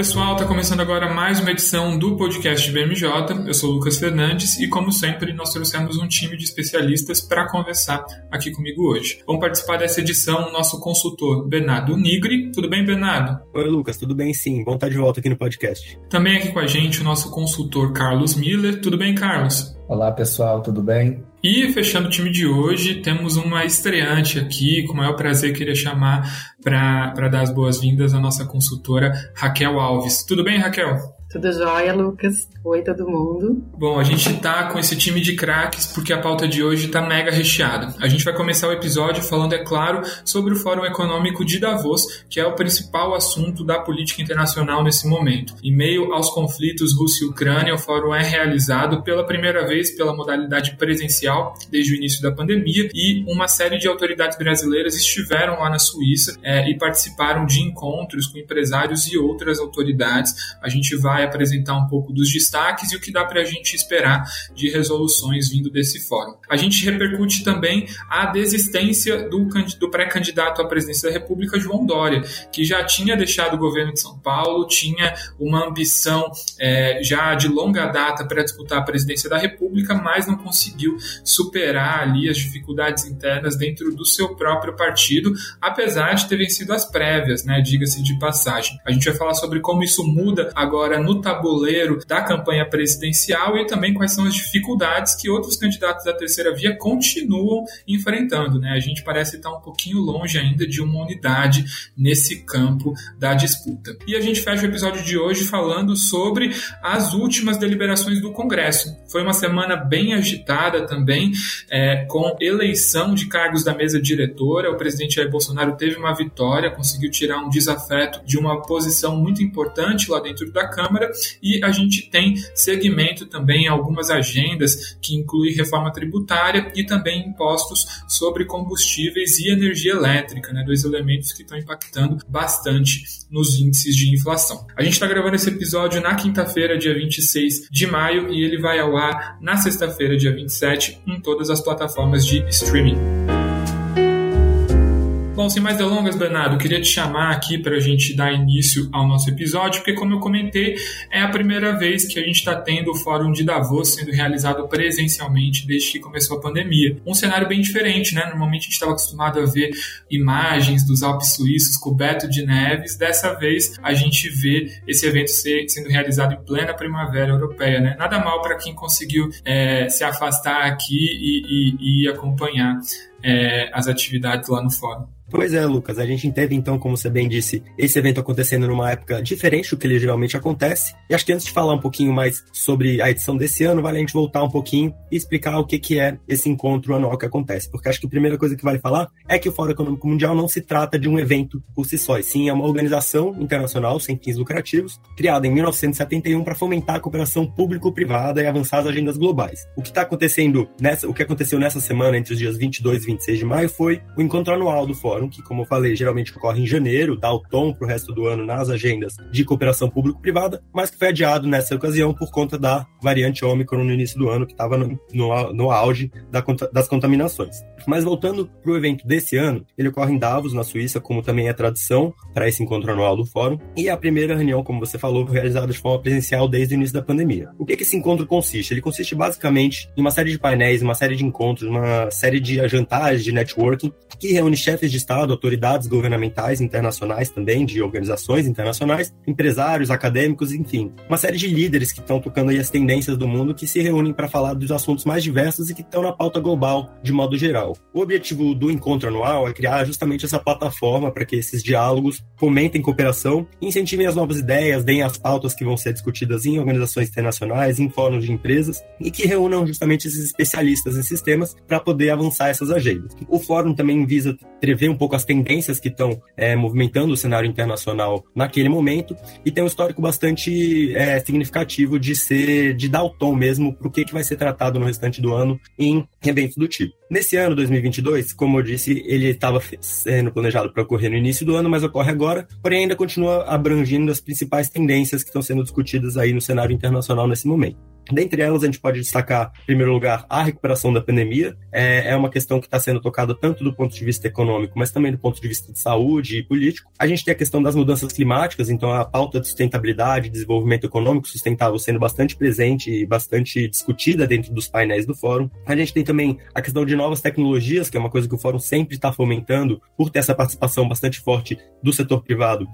Pessoal, está começando agora mais uma edição do podcast BMJ. Eu sou Lucas Fernandes e, como sempre, nós trouxemos um time de especialistas para conversar aqui comigo hoje. Vamos participar dessa edição o nosso consultor Bernardo Nigri. Tudo bem, Bernardo? Oi, Lucas, tudo bem sim. Bom estar de volta aqui no podcast. Também aqui com a gente o nosso consultor Carlos Miller. Tudo bem, Carlos? Olá pessoal, tudo bem? E fechando o time de hoje, temos uma estreante aqui, com o maior prazer queria chamar para dar as boas-vindas a nossa consultora Raquel Alves. Tudo bem, Raquel? Tudo jóia, Lucas? Oi, todo mundo. Bom, a gente tá com esse time de craques porque a pauta de hoje tá mega recheada. A gente vai começar o episódio falando, é claro, sobre o Fórum Econômico de Davos, que é o principal assunto da política internacional nesse momento. Em meio aos conflitos Rússia e Ucrânia, o fórum é realizado pela primeira vez pela modalidade presencial desde o início da pandemia e uma série de autoridades brasileiras estiveram lá na Suíça é, e participaram de encontros com empresários e outras autoridades. A gente vai vai apresentar um pouco dos destaques e o que dá para a gente esperar de resoluções vindo desse fórum. A gente repercute também a desistência do, do pré-candidato à presidência da República, João Dória, que já tinha deixado o governo de São Paulo, tinha uma ambição é, já de longa data para disputar a presidência da República, mas não conseguiu superar ali as dificuldades internas dentro do seu próprio partido, apesar de ter vencido as prévias, né? Diga-se de passagem. A gente vai falar sobre como isso muda agora no no tabuleiro da campanha presidencial e também quais são as dificuldades que outros candidatos da terceira via continuam enfrentando. Né? A gente parece estar um pouquinho longe ainda de uma unidade nesse campo da disputa. E a gente fecha o episódio de hoje falando sobre as últimas deliberações do Congresso. Foi uma semana bem agitada também, é, com eleição de cargos da mesa diretora. O presidente Jair Bolsonaro teve uma vitória, conseguiu tirar um desafeto de uma posição muito importante lá dentro da Câmara Câmara e a gente tem segmento também algumas agendas que incluem reforma tributária e também impostos sobre combustíveis e energia elétrica, né, dois elementos que estão impactando bastante nos índices de inflação. A gente está gravando esse episódio na quinta-feira, dia 26 de maio, e ele vai ao ar na sexta-feira, dia 27, em todas as plataformas de streaming. Bom, sem mais delongas, Bernardo, queria te chamar aqui para a gente dar início ao nosso episódio, porque, como eu comentei, é a primeira vez que a gente está tendo o Fórum de Davos sendo realizado presencialmente desde que começou a pandemia. Um cenário bem diferente, né? Normalmente a gente estava acostumado a ver imagens dos Alpes suíços cobertos de neves. Dessa vez a gente vê esse evento ser, sendo realizado em plena primavera europeia, né? Nada mal para quem conseguiu é, se afastar aqui e, e, e acompanhar é, as atividades lá no fórum. Pois é, Lucas. A gente teve, então, como você bem disse, esse evento acontecendo numa época diferente do que ele geralmente acontece. E acho que antes de falar um pouquinho mais sobre a edição desse ano, vale a gente voltar um pouquinho e explicar o que, que é esse encontro anual que acontece. Porque acho que a primeira coisa que vale falar é que o Fórum Econômico Mundial não se trata de um evento por si só, e sim é uma organização internacional sem fins lucrativos, criada em 1971 para fomentar a cooperação público-privada e avançar as agendas globais. O que está acontecendo nessa, o que aconteceu nessa semana entre os dias 22 e 26 de maio foi o encontro anual do Fórum que, como eu falei, geralmente ocorre em janeiro, dá o tom para o resto do ano nas agendas de cooperação público-privada, mas que foi adiado nessa ocasião por conta da variante Ômicron no início do ano, que estava no, no, no, auge da, das contaminações. Mas voltando para o evento desse ano, ele ocorre em Davos, na Suíça, como também é tradição para esse encontro anual do fórum, e é a primeira reunião, como você falou, realizada de forma presencial desde o início da pandemia. O que, que esse encontro consiste? Ele consiste basicamente em uma série de painéis, uma série de encontros, uma série de jantares de networking que reúne chefes de Estado, autoridades governamentais internacionais também, de organizações internacionais, empresários, acadêmicos, enfim, uma série de líderes que estão tocando aí as tendências do mundo que se reúnem para falar dos assuntos mais diversos e que estão na pauta global de modo geral. O objetivo do encontro anual é criar justamente essa plataforma para que esses diálogos fomentem cooperação, incentivem as novas ideias, deem as pautas que vão ser discutidas em organizações internacionais, em fóruns de empresas e que reúnam justamente esses especialistas em sistemas para poder avançar essas agendas O fórum também visa prever um pouco as tendências que estão é, movimentando o cenário internacional naquele momento e tem um histórico bastante é, significativo de ser, de dar o tom mesmo para o que, que vai ser tratado no restante do ano em eventos do tipo. Nesse ano, 2022, como eu disse, ele estava sendo planejado para ocorrer no início do ano, mas ocorre agora, porém ainda continua abrangendo as principais tendências que estão sendo discutidas aí no cenário internacional nesse momento. Dentre elas, a gente pode destacar, em primeiro lugar, a recuperação da pandemia. É, é uma questão que está sendo tocada tanto do ponto de vista econômico, mas também do ponto de vista de saúde e político. A gente tem a questão das mudanças climáticas, então a pauta de sustentabilidade desenvolvimento econômico sustentável sendo bastante presente e bastante discutida dentro dos painéis do fórum. A gente tem também a questão de novas tecnologias, que é uma coisa que o fórum sempre está fomentando, por ter essa participação bastante forte do setor privado,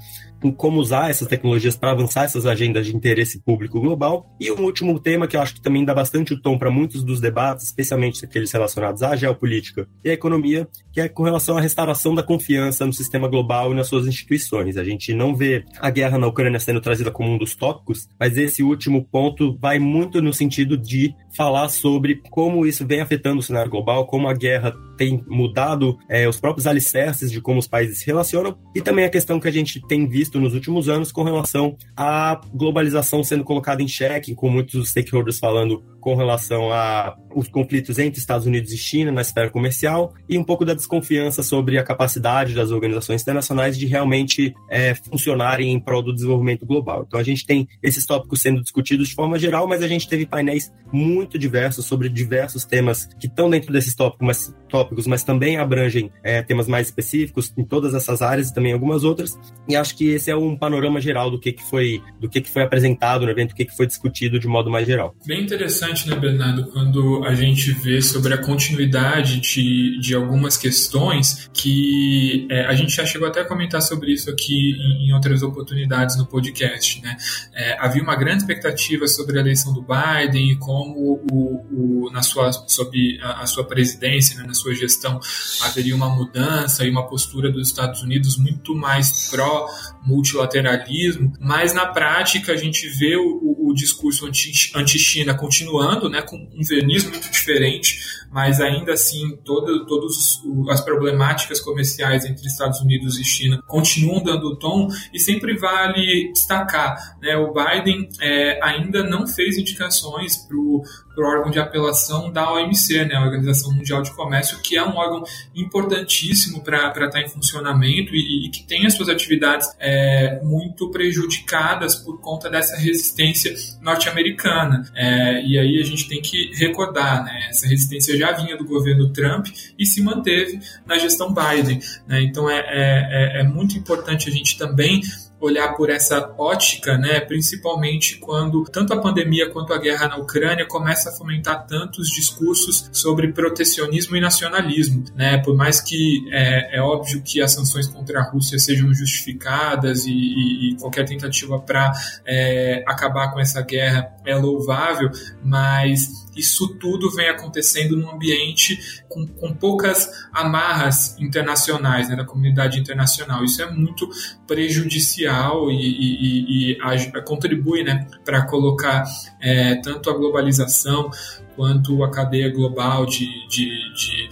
em como usar essas tecnologias para avançar essas agendas de interesse público global. E um último tema que eu acho que também dá bastante o tom para muitos dos debates, especialmente aqueles relacionados à geopolítica e à economia, que é com relação à restauração da confiança no sistema global e nas suas instituições. A gente não vê a guerra na Ucrânia sendo trazida como um dos tópicos, mas esse último ponto vai muito no sentido de falar sobre como isso vem afetando o cenário global, como a guerra tem mudado é, os próprios alicerces de como os países se relacionam e também a questão que a gente tem visto nos últimos anos com relação à globalização sendo colocada em xeque, com muitos stakeholders falando com relação a os conflitos entre Estados Unidos e China na esfera comercial e um pouco da desconfiança sobre a capacidade das organizações internacionais de realmente é, funcionarem em prol do desenvolvimento global. Então a gente tem esses tópicos sendo discutidos de forma geral, mas a gente teve painéis muito diversos sobre diversos temas que estão dentro desses tópicos, mas, tópicos, mas também abrangem é, temas mais específicos em todas essas áreas e também algumas outras. E acho que esse é um panorama geral do que, que foi do que, que foi apresentado no evento, do que, que foi discutido de modo mais geral. Bem interessante, né, Bernardo, quando a gente vê sobre a continuidade de, de algumas questões que é, a gente já chegou até a comentar sobre isso aqui em, em outras oportunidades no podcast. Né? É, havia uma grande expectativa sobre a eleição do Biden e como o, o na sua, sob a, a sua presidência, né, sua gestão, haveria uma mudança e uma postura dos Estados Unidos muito mais pró multilateralismo, mas na prática a gente vê o, o discurso anti-China continuando, né, com um verniz muito diferente, mas ainda assim todas todos as problemáticas comerciais entre Estados Unidos e China continuam dando tom e sempre vale destacar, né, o Biden é, ainda não fez indicações para o órgão de apelação da OMC, né, a Organização Mundial de Comércio, que é um órgão importantíssimo para estar tá em funcionamento e, e, que tem as suas atividades é, muito prejudicadas por conta dessa resistência norte-americana. É, e aí a gente tem que recordar, né, essa resistência já vinha do governo Trump e se manteve na gestão Biden. Né, então é, é, é, é muito importante a gente também olhar por essa ótica, né, principalmente quando tanto a pandemia quanto a guerra na Ucrânia começa a fomentar tantos discursos sobre protecionismo e nacionalismo, né, por mais que é, é óbvio que as sanções contra a Rússia sejam justificadas e, e, e qualquer tentativa para é, acabar com essa guerra é louvável, mas isso tudo vem acontecendo num ambiente com, com poucas amarras internacionais, né, da comunidade internacional. Isso é muito prejudicial e, e, e, e contribui né, para colocar é, tanto a globalização quanto a cadeia global de, de, de,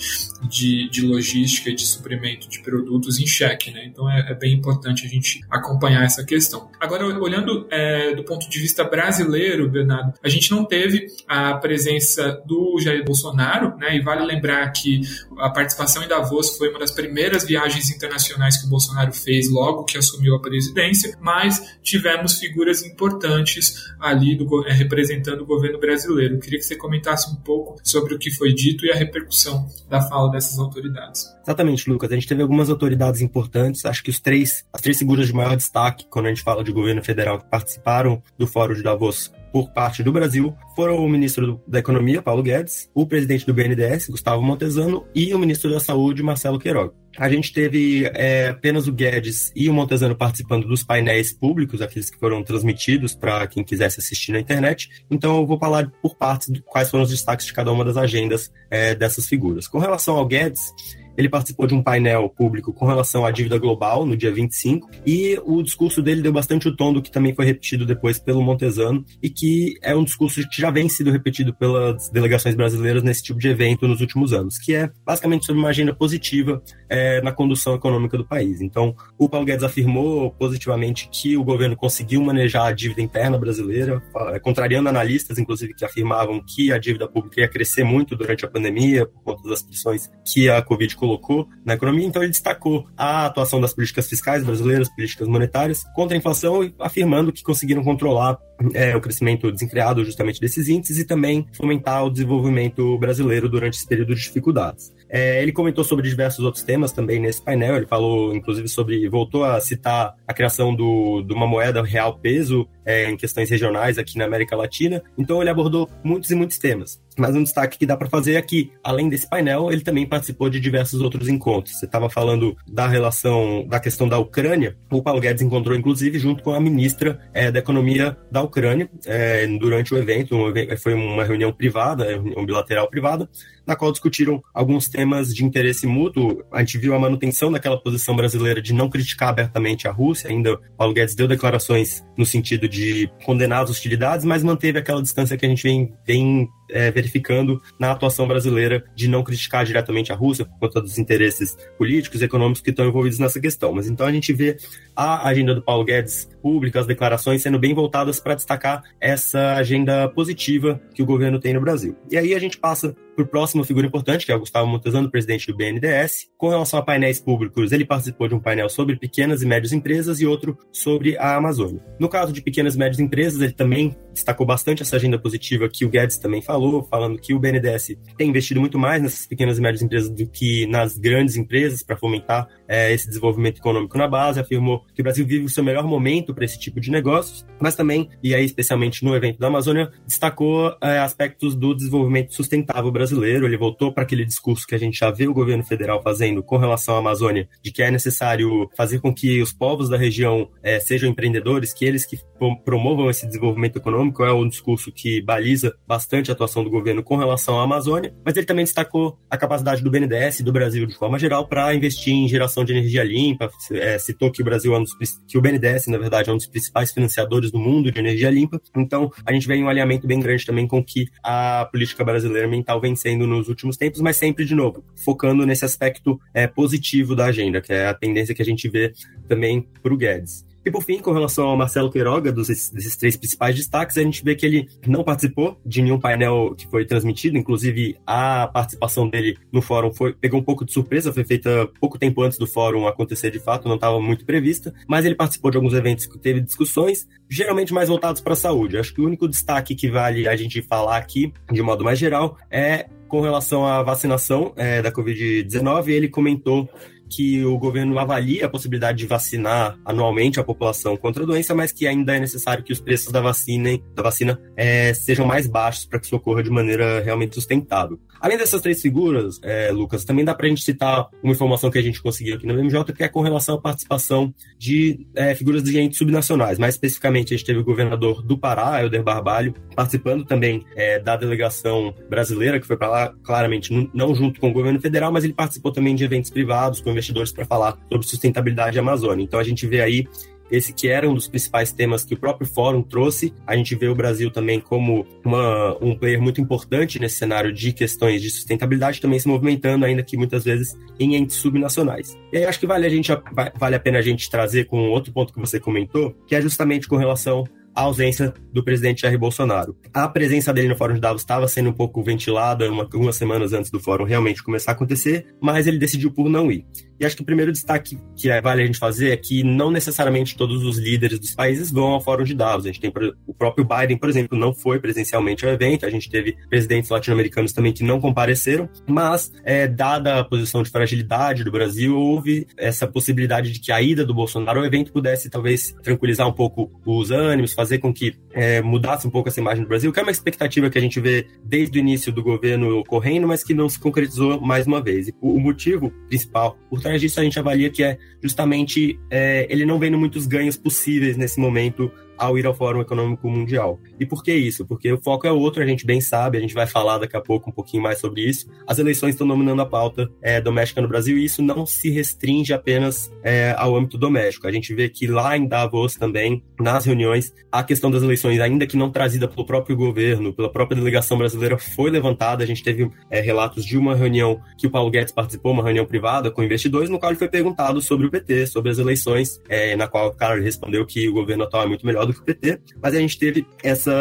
de, de logística e de suprimento de produtos em xeque. Né? Então é, é, bem importante a gente acompanhar essa questão. Agora, olhando é, do ponto de vista brasileiro, Bernardo, a gente não teve a presença do Jair Bolsonaro, né? e vale lembrar que a participação em Davos foi uma das primeiras viagens internacionais que o Bolsonaro fez logo que assumiu a presidência, mas tivemos figuras importantes ali do, é, representando o governo brasileiro. Eu queria que você comentasse comentasse um pouco sobre o que foi dito e a repercussão da fala dessas autoridades. Exatamente, Lucas. A gente teve algumas autoridades importantes. Acho que os três, as três figuras de maior destaque quando a gente fala de governo federal que participaram do Fórum de Davos por parte do Brasil foram o ministro da Economia, Paulo Guedes, o presidente do BNDES, Gustavo Montezano, e o ministro da Saúde, Marcelo Queiroga. A gente teve é, apenas o Guedes e o Montezano participando dos painéis públicos, aqueles que foram transmitidos para quem quisesse assistir na internet. Então eu vou falar por partes de quais foram os destaques de cada uma das agendas é, dessas figuras. Com relação ao Guedes, ele participou de um painel público com relação à dívida global no dia 25 e o discurso dele deu bastante o tom do que também foi repetido depois pelo Montesano e que é um discurso que já vem sido repetido pelas delegações brasileiras nesse tipo de evento nos últimos anos, que é basicamente sobre uma agenda positiva é, na condução econômica do país. Então, o Paulo Guedes afirmou positivamente que o governo conseguiu manejar a dívida interna brasileira, é, contrariando analistas, inclusive, que afirmavam que a dívida pública ia crescer muito durante a pandemia, por conta das pressões que a Covid colocou na economia. Então, ele destacou a atuação das políticas fiscais brasileiras, políticas monetárias, contra a inflação, afirmando que conseguiram controlar é, o crescimento desenfreado justamente desses índices e também fomentar o desenvolvimento brasileiro durante esse período de dificuldades. É, ele comentou sobre diversos outros temas também nesse painel. Ele falou, inclusive, sobre. voltou a citar a criação do, de uma moeda real peso é, em questões regionais aqui na América Latina. Então, ele abordou muitos e muitos temas. Mas um destaque que dá para fazer é que, além desse painel, ele também participou de diversos outros encontros. Você estava falando da relação, da questão da Ucrânia. O Paulo Guedes encontrou, inclusive, junto com a ministra é, da Economia da Ucrânia, é, durante o evento. Um, foi uma reunião privada, reunião bilateral privada, na qual discutiram alguns temas de interesse mútuo. A gente viu a manutenção daquela posição brasileira de não criticar abertamente a Rússia. Ainda Paulo Guedes deu declarações no sentido de condenar as hostilidades, mas manteve aquela distância que a gente vem, vem é, verificando na atuação brasileira de não criticar diretamente a Rússia por conta dos interesses políticos e econômicos que estão envolvidos nessa questão. Mas então a gente vê a agenda do Paulo Guedes pública, as declarações sendo bem voltadas para destacar essa agenda positiva que o governo tem no Brasil. E aí a gente passa por próxima figura importante, que é o Gustavo Montezano, presidente do BNDES. Com relação a painéis públicos, ele participou de um painel sobre pequenas e médias empresas e outro sobre a Amazônia. No caso de pequenas e médias empresas, ele também destacou bastante essa agenda positiva que o Guedes também falou, falando que o BNDES tem investido muito mais nessas pequenas e médias empresas do que nas grandes empresas para fomentar é, esse desenvolvimento econômico na base. Afirmou que o Brasil vive o seu melhor momento para esse tipo de negócios, mas também, e aí especialmente no evento da Amazônia, destacou é, aspectos do desenvolvimento sustentável brasileiro ele voltou para aquele discurso que a gente já vê o governo federal fazendo com relação à Amazônia, de que é necessário fazer com que os povos da região é, sejam empreendedores, que eles que promovam esse desenvolvimento econômico, é um discurso que baliza bastante a atuação do governo com relação à Amazônia, mas ele também destacou a capacidade do BNDES do Brasil de forma geral para investir em geração de energia limpa, é, citou que o Brasil é um dos, que o BNDES, na verdade, é um dos principais financiadores do mundo de energia limpa, então a gente vê um alinhamento bem grande também com que a política brasileira ambiental vem sendo nos últimos tempos, mas sempre, de novo, focando nesse aspecto é, positivo da agenda, que é a tendência que a gente vê também para o Guedes. E por fim, com relação ao Marcelo Queiroga, dos, desses três principais destaques, a gente vê que ele não participou de nenhum painel que foi transmitido, inclusive a participação dele no fórum foi, pegou um pouco de surpresa, foi feita pouco tempo antes do fórum acontecer de fato, não estava muito prevista, mas ele participou de alguns eventos que teve discussões, geralmente mais voltados para a saúde. Acho que o único destaque que vale a gente falar aqui, de modo mais geral, é com relação à vacinação é, da Covid-19, ele comentou que o governo avalia a possibilidade de vacinar anualmente a população contra a doença, mas que ainda é necessário que os preços da vacina, da vacina é, sejam mais baixos para que isso ocorra de maneira realmente sustentável. Além dessas três figuras, é, Lucas, também dá para a gente citar uma informação que a gente conseguiu aqui no MJ, que é com relação à participação de é, figuras de entes subnacionais. Mais especificamente, a gente teve o governador do Pará, Helder Barbalho, participando também é, da delegação brasileira, que foi para lá, claramente, não junto com o governo federal, mas ele participou também de eventos privados com investidores para falar sobre sustentabilidade Amazônia. Então, a gente vê aí esse que era um dos principais temas que o próprio fórum trouxe. A gente vê o Brasil também como uma, um player muito importante nesse cenário de questões de sustentabilidade, também se movimentando, ainda que muitas vezes em entes subnacionais. E aí acho que vale a, gente, vale a pena a gente trazer com outro ponto que você comentou, que é justamente com relação a ausência do presidente Jair Bolsonaro. A presença dele no Fórum de Davos estava sendo um pouco ventilada uma, algumas semanas antes do fórum realmente começar a acontecer, mas ele decidiu por não ir. E acho que o primeiro destaque que é, vale a gente fazer é que não necessariamente todos os líderes dos países vão ao Fórum de Davos. A gente tem o próprio Biden, por exemplo, não foi presencialmente ao evento. A gente teve presidentes latino-americanos também que não compareceram, mas é, dada a posição de fragilidade do Brasil, houve essa possibilidade de que a ida do Bolsonaro ao evento pudesse talvez tranquilizar um pouco os ânimos, fazer com que é, mudasse um pouco essa imagem do Brasil, que é uma expectativa que a gente vê desde o início do governo ocorrendo, mas que não se concretizou mais uma vez. E o motivo principal por trás disso, a gente avalia que é justamente é, ele não vendo muitos ganhos possíveis nesse momento ao ir ao Fórum Econômico Mundial. E por que isso? Porque o foco é outro, a gente bem sabe, a gente vai falar daqui a pouco um pouquinho mais sobre isso. As eleições estão dominando a pauta é, doméstica no Brasil e isso não se restringe apenas é, ao âmbito doméstico. A gente vê que lá em Davos também, nas reuniões, a questão das eleições, ainda que não trazida pelo próprio governo, pela própria delegação brasileira, foi levantada. A gente teve é, relatos de uma reunião que o Paulo Guedes participou, uma reunião privada com investidores, no qual ele foi perguntado sobre o PT, sobre as eleições, é, na qual o cara respondeu que o governo atual é muito melhor do que o PT, mas a gente teve essa.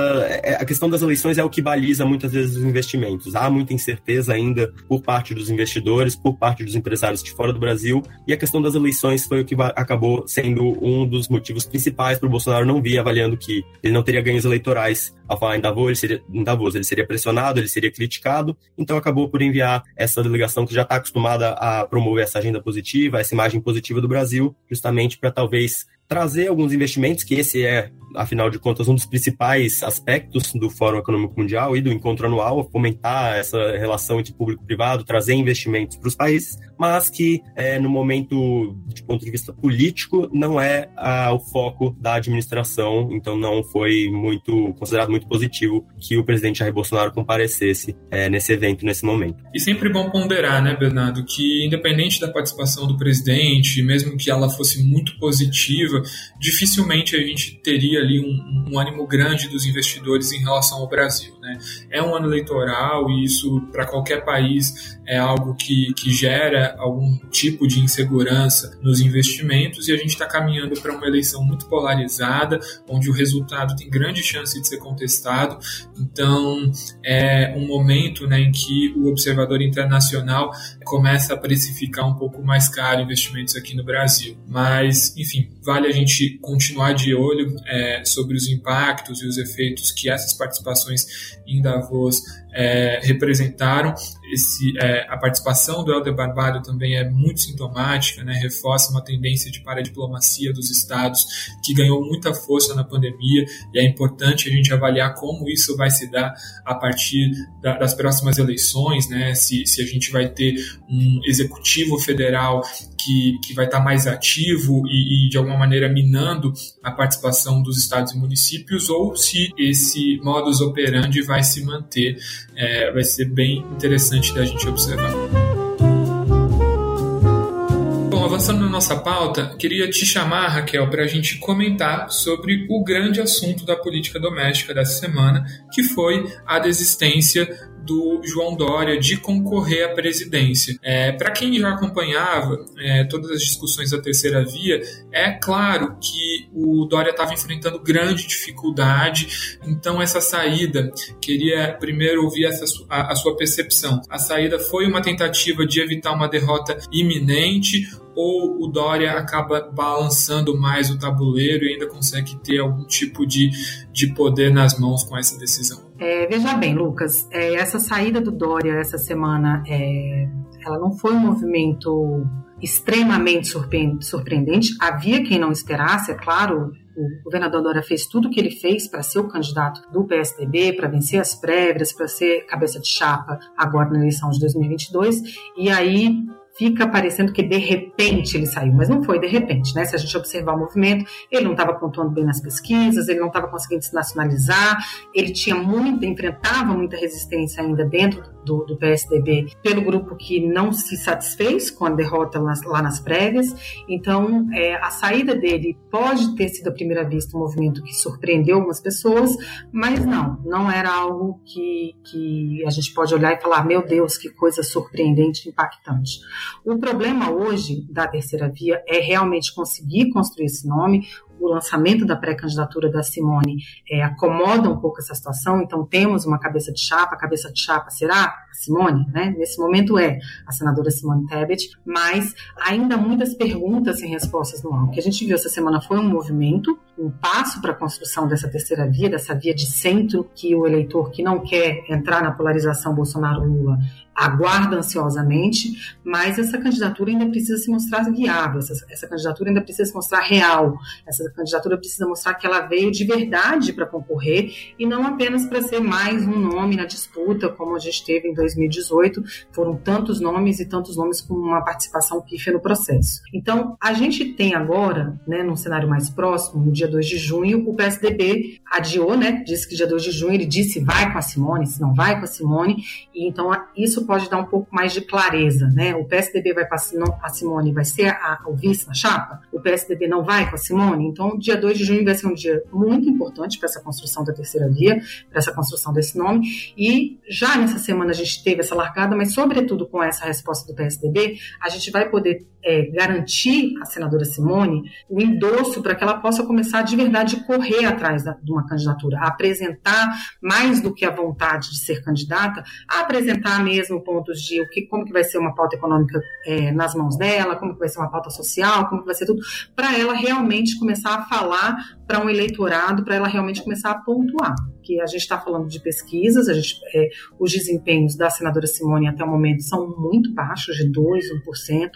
É, a questão das eleições é o que baliza muitas vezes os investimentos. Há muita incerteza ainda por parte dos investidores, por parte dos empresários de fora do Brasil, e a questão das eleições foi o que acabou sendo um dos motivos principais para o Bolsonaro não vir avaliando que ele não teria ganhos eleitorais ao falar em Davos, ele seria, em Davos, ele seria pressionado, ele seria criticado, então acabou por enviar essa delegação que já está acostumada a promover essa agenda positiva, essa imagem positiva do Brasil, justamente para talvez trazer alguns investimentos, que esse é afinal de contas, um dos principais aspectos do Fórum Econômico Mundial e do encontro anual, fomentar essa relação entre público e privado, trazer investimentos para os países, mas que, é, no momento, de ponto de vista político, não é o foco da administração, então não foi muito considerado muito positivo que o presidente Jair Bolsonaro comparecesse é, nesse evento, nesse momento. E sempre bom ponderar, né, Bernardo, que independente da participação do presidente, mesmo que ela fosse muito positiva, dificilmente a gente teria ali um, um ânimo grande dos investidores em relação ao Brasil. Né? É um ano eleitoral e isso, para qualquer país, é algo que, que gera algum tipo de insegurança nos investimentos e a gente está caminhando para uma eleição muito polarizada, onde o resultado tem grande chance de ser contestado. Então, é um momento né, em que o observador internacional começa a precificar um pouco mais caro investimentos aqui no Brasil. Mas, enfim, vale a gente continuar de olho. É, sobre os impactos e os efeitos que essas participações em Davos é, representaram. Esse, é, a participação do Helder Barbalho também é muito sintomática, né, reforça uma tendência de paradiplomacia dos estados que ganhou muita força na pandemia e é importante a gente avaliar como isso vai se dar a partir da, das próximas eleições, né, se, se a gente vai ter um executivo federal que, que vai estar mais ativo e, e de alguma maneira minando a participação dos estados e municípios ou se esse modus operandi vai se manter é, vai ser bem interessante da gente observar. Bom, avançando na nossa pauta, queria te chamar, Raquel, para a gente comentar sobre o grande assunto da política doméstica dessa semana, que foi a desistência do João Dória de concorrer à presidência. É, Para quem já acompanhava é, todas as discussões da terceira via, é claro que o Dória estava enfrentando grande dificuldade, então essa saída, queria primeiro ouvir essa, a, a sua percepção. A saída foi uma tentativa de evitar uma derrota iminente ou o Dória acaba balançando mais o tabuleiro e ainda consegue ter algum tipo de, de poder nas mãos com essa decisão? É, veja bem, Lucas, é, essa saída do Dória essa semana, é, ela não foi um movimento extremamente surpreendente. Havia quem não esperasse, é claro. O governador Dória fez tudo o que ele fez para ser o candidato do PSDB, para vencer as prévias, para ser cabeça de chapa agora na eleição de 2022. E aí fica parecendo que de repente ele saiu, mas não foi de repente, né? Se a gente observar o movimento, ele não estava pontuando bem nas pesquisas, ele não estava conseguindo se nacionalizar, ele tinha muita, enfrentava muita resistência ainda dentro do, do PSDB pelo grupo que não se satisfez com a derrota lá, lá nas prévias. Então, é, a saída dele pode ter sido à primeira vista um movimento que surpreendeu algumas pessoas, mas não, não era algo que, que a gente pode olhar e falar, meu Deus, que coisa surpreendente, impactante. O problema hoje da terceira via é realmente conseguir construir esse nome. O lançamento da pré-candidatura da Simone é, acomoda um pouco essa situação, então temos uma cabeça de chapa, a cabeça de chapa será Simone, né? Nesse momento é a senadora Simone Tebet, mas ainda muitas perguntas sem respostas no ar. O que a gente viu essa semana foi um movimento, um passo para a construção dessa terceira via, dessa via de centro que o eleitor que não quer entrar na polarização Bolsonaro-Lula aguarda ansiosamente, mas essa candidatura ainda precisa se mostrar viável, essa, essa candidatura ainda precisa se mostrar real, essa candidatura precisa mostrar que ela veio de verdade para concorrer e não apenas para ser mais um nome na disputa, como a gente teve em 2018. Foram tantos nomes e tantos nomes com uma participação pífia no processo. Então, a gente tem agora, né, num cenário mais próximo, no dia 2 de junho, o PSDB adiou, né, disse que dia 2 de junho ele disse vai com a Simone, se não vai com a Simone, e então isso pode dar um pouco mais de clareza, né? O PSDB vai com a Simone, vai ser a, o vice na chapa, o PSDB não vai com a Simone, então dia 2 de junho vai ser um dia muito importante para essa construção da terceira via, para essa construção desse nome, e já nessa semana a gente teve essa largada, mas sobretudo com essa resposta do PSDB, a gente vai poder é, garantir à senadora Simone o endosso para que ela possa começar de verdade correr atrás da, de uma candidatura, a apresentar mais do que a vontade de ser candidata, a apresentar mesmo pontos de o que, como que vai ser uma pauta econômica é, nas mãos dela, como que vai ser uma pauta social, como que vai ser tudo, para ela realmente começar a falar para um eleitorado, para ela realmente começar a pontuar. Que a gente está falando de pesquisas, gente, é, os desempenhos da senadora Simone até o momento são muito baixos, de 2%, 1%,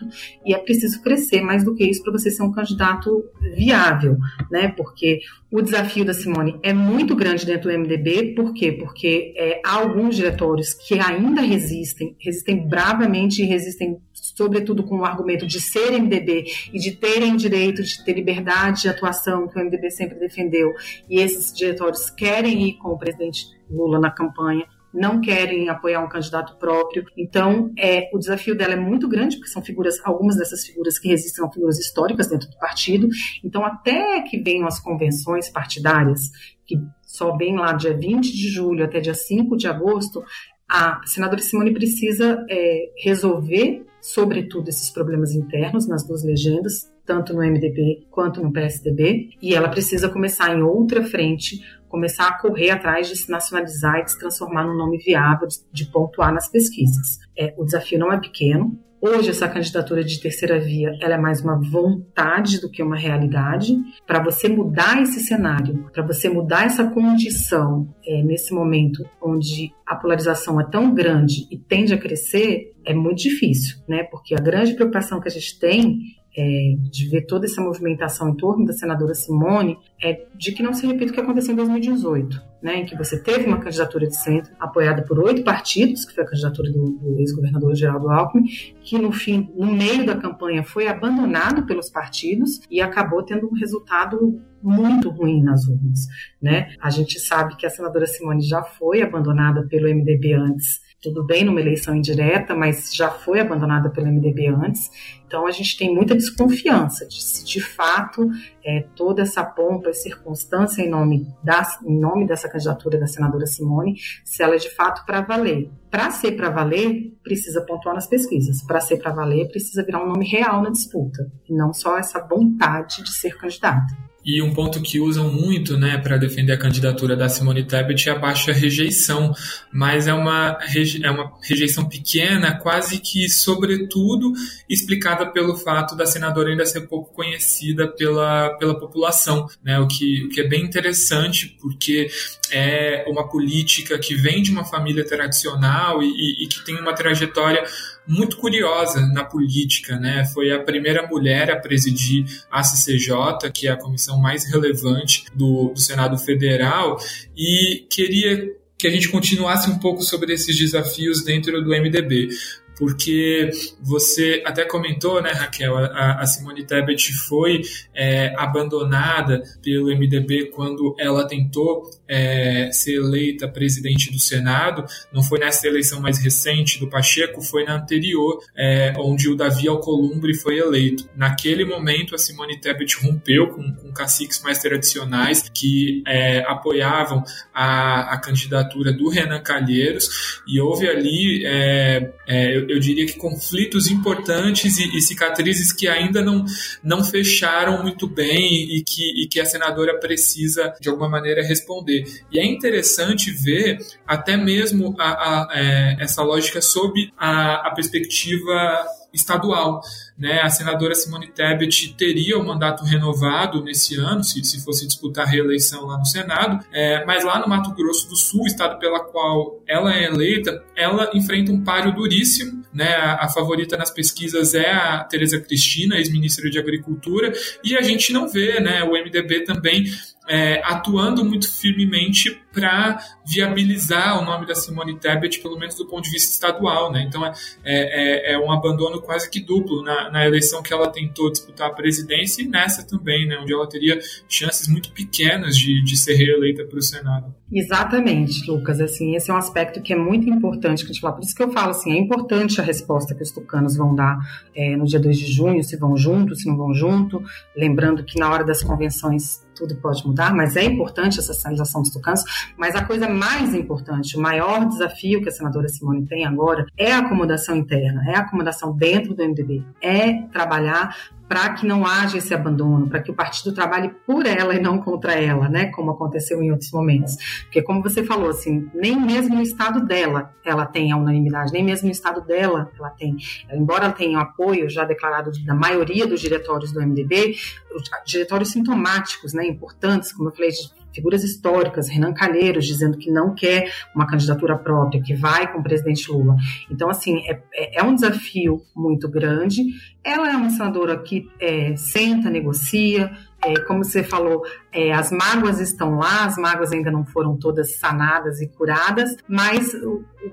e é preciso crescer mais do que isso para você ser um candidato viável, né? Porque o desafio da Simone é muito grande dentro do MDB, por quê? Porque é, há alguns diretórios que ainda resistem, resistem bravamente e resistem sobretudo com o argumento de ser MDB e de terem direito de ter liberdade de atuação que o MDB sempre defendeu, e esses diretórios querem ir com o presidente Lula na campanha, não querem apoiar um candidato próprio. Então, é, o desafio dela é muito grande, porque são figuras, algumas dessas figuras que resistem são figuras históricas dentro do partido. Então, até que venham as convenções partidárias, que só vem lá dia 20 de julho até dia 5 de agosto, a senadora Simone precisa é, resolver, sobretudo, esses problemas internos nas duas legendas, tanto no MDB quanto no PSDB, e ela precisa começar em outra frente, começar a correr atrás de se nacionalizar e de se transformar num nome viável, de, pontuar nas pesquisas. É, o desafio não é pequeno, Hoje, essa candidatura de terceira via ela é mais uma vontade do que uma realidade. Para você mudar esse cenário, para você mudar essa condição é, nesse momento onde a polarização é tão grande e tende a crescer, é muito difícil, né? Porque a grande preocupação que a gente tem é, de ver toda essa movimentação em torno da senadora Simone é de que não se repita o que aconteceu em 2018, né, em que você teve uma candidatura de centro apoiada por oito partidos, que foi a candidatura do, do ex-governador Geraldo Alckmin, que no fim, no meio da campanha, foi abandonado pelos partidos e acabou tendo um resultado muito ruim nas urnas, né? A gente sabe que a senadora Simone já foi abandonada pelo MDB antes tudo bem numa eleição indireta, mas já foi abandonada pelo MDB antes. Então a gente tem muita desconfiança de se de fato é, toda essa pompa e circunstância em nome, da, em nome dessa candidatura da senadora Simone, se ela é de fato para valer. Para ser para valer, precisa pontuar nas pesquisas. Para ser para valer, precisa virar um nome real na disputa, e não só essa vontade de ser candidata. E um ponto que usam muito né, para defender a candidatura da Simone Tebet é a baixa rejeição, mas é uma, é uma rejeição pequena, quase que, sobretudo, explicada pelo fato da senadora ainda ser pouco conhecida pela, pela população, né, o, que, o que é bem interessante, porque é uma política que vem de uma família tradicional e, e que tem uma trajetória muito curiosa na política, né? Foi a primeira mulher a presidir a CCJ, que é a comissão mais relevante do, do Senado Federal, e queria que a gente continuasse um pouco sobre esses desafios dentro do MDB porque você até comentou, né, Raquel, a, a Simone Tebet foi é, abandonada pelo MDB quando ela tentou é, ser eleita presidente do Senado. Não foi nessa eleição mais recente do Pacheco, foi na anterior, é, onde o Davi Alcolumbre foi eleito. Naquele momento, a Simone Tebet rompeu com, com caciques mais tradicionais que é, apoiavam a, a, candidatura do Renan Calheiros e houve ali, é, é, eu, eu, diria que conflitos importantes e, e, cicatrizes que ainda não, não fecharam muito bem e que, e que a senadora precisa, de alguma maneira, responder. E é interessante ver até mesmo a, a, é, essa lógica sob a, a perspectiva estadual. Né? A senadora Simone Tebet teria o mandato renovado nesse ano, se, se fosse disputar a reeleição lá no Senado, é, mas lá no Mato Grosso do Sul, estado pela qual ela é eleita, ela enfrenta um páreo duríssimo. Né? A, a favorita nas pesquisas é a Tereza Cristina, ex-ministra de Agricultura, e a gente não vê né, o MDB também é, atuando muito firmemente para viabilizar o nome da Simone Tebet, pelo menos do ponto de vista estadual. Né? Então é, é, é um abandono quase que duplo na, na, eleição que ela tentou disputar a presidência e nessa também, né? onde ela teria chances muito pequenas de, de ser reeleita para o Senado. Exatamente, Lucas. Assim, esse é um aspecto que é muito importante que a gente fala. Por isso que eu falo assim, é importante a resposta que os tucanos vão dar é, no dia 2 de junho, se vão junto, se não vão junto. Lembrando que na hora das convenções tudo pode mudar, mas é importante essa sinalização dos tucanos. Mas a coisa mais importante, o maior desafio que a senadora Simone tem agora é a acomodação interna, é a acomodação dentro do MDB, é trabalhar para que não haja esse abandono, para que o partido trabalhe por ela e não contra ela, né, como aconteceu em outros momentos. Porque como você falou, assim, nem mesmo no estado dela ela tem a unanimidade, nem mesmo no estado dela ela tem, embora ela tenha o apoio já declarado da maioria dos diretórios do MDB, diretórios sintomáticos, né, importantes, como eu falei, figuras históricas, Renan Calheiros dizendo que não quer uma candidatura própria, que vai com o presidente Lula. Então, assim, é, é, é um desafio muito grande. Ela é uma senadora que é, senta, negocia, é, como você falou, é, as mágoas estão lá, as mágoas ainda não foram todas sanadas e curadas, mas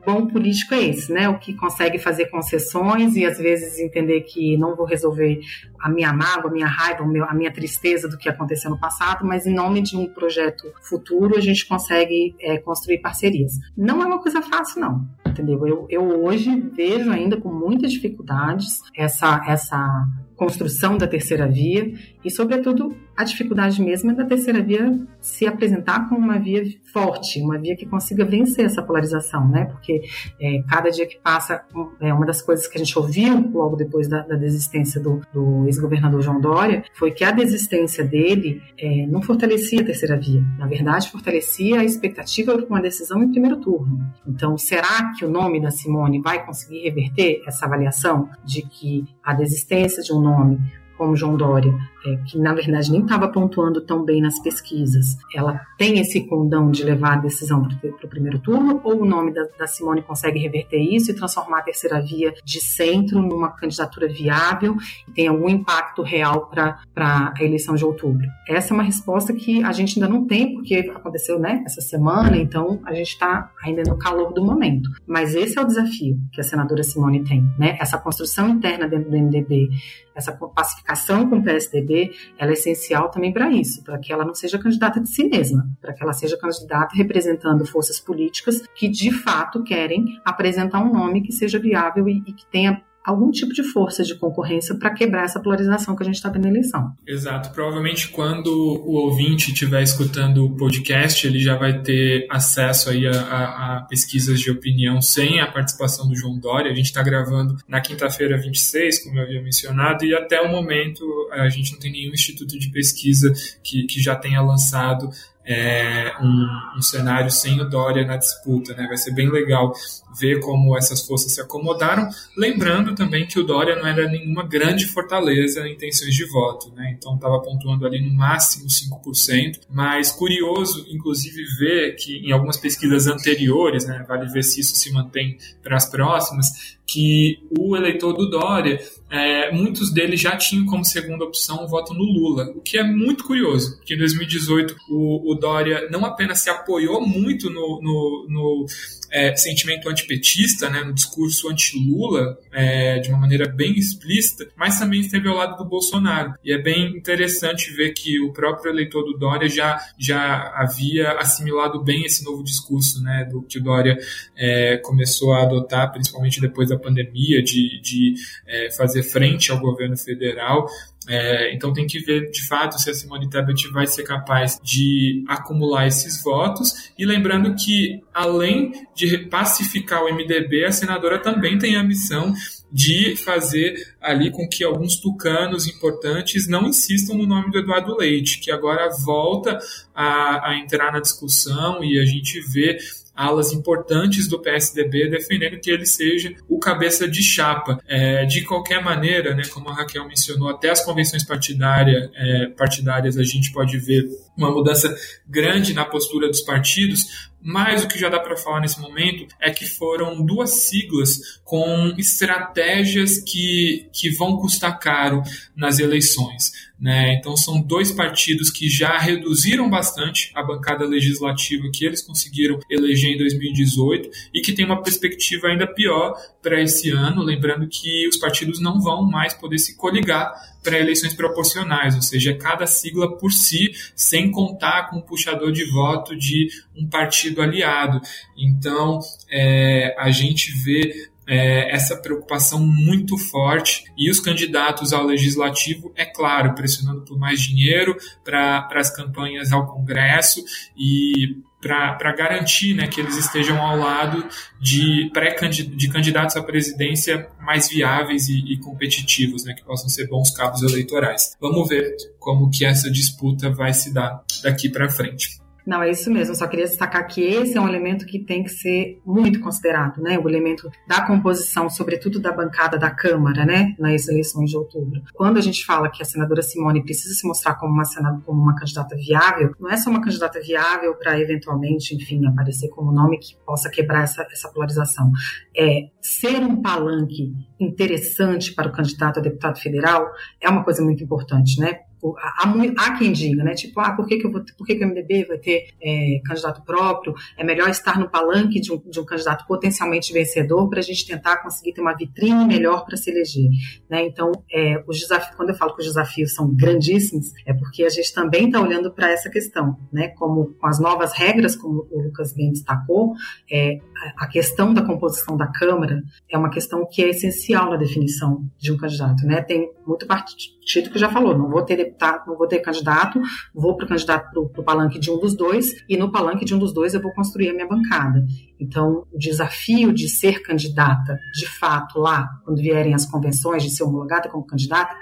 bom político é esse, né? O que consegue fazer concessões e às vezes entender que não vou resolver a minha mágoa, a minha raiva, a minha tristeza do que aconteceu no passado, mas em nome de um projeto futuro a gente consegue é, construir parcerias. Não é uma coisa fácil, não. Entendeu? Eu, eu hoje vejo ainda com muitas dificuldades essa, essa construção da terceira via e, sobretudo, a dificuldade mesmo é da terceira via se apresentar como uma via forte, uma via que consiga vencer essa polarização, né? Porque é, cada dia que passa, é uma das coisas que a gente ouviu logo depois da, da desistência do, do ex-governador João Dória foi que a desistência dele é, não fortalecia a terceira via. Na verdade, fortalecia a expectativa para uma decisão em primeiro turno. Então, será que o nome da Simone vai conseguir reverter essa avaliação de que a desistência de um nome como João Dória é, que na verdade nem estava pontuando tão bem nas pesquisas, ela tem esse condão de levar a decisão para o primeiro turno, ou o nome da, da, Simone consegue reverter isso e transformar a terceira via de centro numa candidatura viável e tem algum impacto real para a eleição de outubro? Essa é uma resposta que a gente ainda não tem, porque aconteceu né, essa semana, então a gente está ainda no calor do momento. Mas esse é o desafio que a senadora Simone tem, né? essa construção interna dentro do MDB, essa pacificação com o PSDB ela é essencial também para isso, para que ela não seja candidata de si mesma, para que ela seja candidata representando forças políticas que de fato querem apresentar um nome que seja viável e, e que tenha algum tipo de força de concorrência para quebrar essa polarização que a gente está vendo na eleição. Exato. Provavelmente quando o ouvinte estiver escutando o podcast, ele já vai ter acesso aí a, a, a pesquisas de opinião sem a participação do João Dória. A gente está gravando na quinta-feira 26, como eu havia mencionado, e até o momento a gente não tem nenhum instituto de pesquisa que, que já tenha lançado é, um, um, cenário sem o Dória na disputa. Né? Vai ser bem legal ver como essas forças se acomodaram, lembrando também que o Dória não era nenhuma grande fortaleza em intenções de voto, né? então estava pontuando ali no máximo 5%, mas curioso, inclusive, ver que em algumas pesquisas anteriores, né, vale ver se isso se mantém para as próximas, que o eleitor do Dória, é, muitos deles já tinham como segunda opção o voto no Lula, o que é muito curioso, porque em 2018 o, o Dória não apenas se apoiou muito no, no, no é, sentimento antipetista, né, no discurso anti-Lula, é, de uma maneira bem explícita, mas também esteve ao lado do Bolsonaro. E é bem interessante ver que o próprio eleitor do Dória já, já havia assimilado bem esse novo discurso né, do que o Dória é, começou a adotar, principalmente depois da pandemia, de, de é, fazer frente ao governo federal. É, então tem que ver de fato se a Simone Tebet vai ser capaz de acumular esses votos. E lembrando que, além de pacificar o MDB, a senadora também tem a missão de fazer ali com que alguns tucanos importantes não insistam no nome do Eduardo Leite, que agora volta a, a entrar na discussão e a gente vê alas importantes do PSDB defendendo que ele seja o cabeça de chapa. É, de qualquer maneira, né, como a Raquel mencionou, até as convenções partidária, é, partidárias a gente pode ver uma mudança grande na postura dos partidos, mas o que já dá para falar nesse momento é que foram duas siglas com estratégias que, que vão custar caro nas eleições. Né? Então, são dois partidos que já reduziram bastante a bancada legislativa que eles conseguiram eleger em 2018 e que tem uma perspectiva ainda pior para esse ano. Lembrando que os partidos não vão mais poder se coligar para eleições proporcionais, ou seja, cada sigla por si, sem contar com o puxador de voto de um partido aliado. Então, é, a gente vê é, essa preocupação muito forte e os candidatos ao legislativo, é claro, pressionando por mais dinheiro para as campanhas ao Congresso e para garantir né, que eles estejam ao lado de, pré de candidatos à presidência mais viáveis e, e competitivos, né, que possam ser bons cabos eleitorais. Vamos ver como que essa disputa vai se dar daqui para frente. Não, é isso mesmo. Eu só queria destacar que esse é um elemento que tem que ser muito considerado, né? O elemento da composição, sobretudo da bancada da Câmara, né? Nas eleições de outubro. Quando a gente fala que a senadora Simone precisa se mostrar como uma, senadora, como uma candidata viável, não é só uma candidata viável para eventualmente, enfim, aparecer como nome que possa quebrar essa, essa polarização. É ser um palanque interessante para o candidato a deputado federal é uma coisa muito importante, né? Tipo, há, há, quem diga, né? Tipo, ah, por que, que, eu vou, por que, que o MDB vai ter é, candidato próprio? É melhor estar no palanque de um, de um candidato potencialmente vencedor para a gente tentar conseguir ter uma vitrine melhor para se eleger. Né? Então, é, os desafios, quando eu falo que os desafios são grandíssimos, é porque a gente também está olhando para essa questão, né? Como com as novas regras, como o Lucas bem destacou, é, a questão da composição da Câmara é uma questão que é essencial na definição de um candidato, né? Tem muito partido que já falou, não vou ter deputado, não vou ter candidato, vou para o candidato para o palanque de um dos dois e no palanque de um dos dois eu vou construir a minha bancada. Então, o desafio de ser candidata, de fato, lá, quando vierem as convenções de ser homologada como candidata,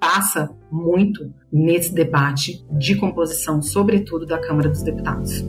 passa muito nesse debate de composição, sobretudo da Câmara dos Deputados.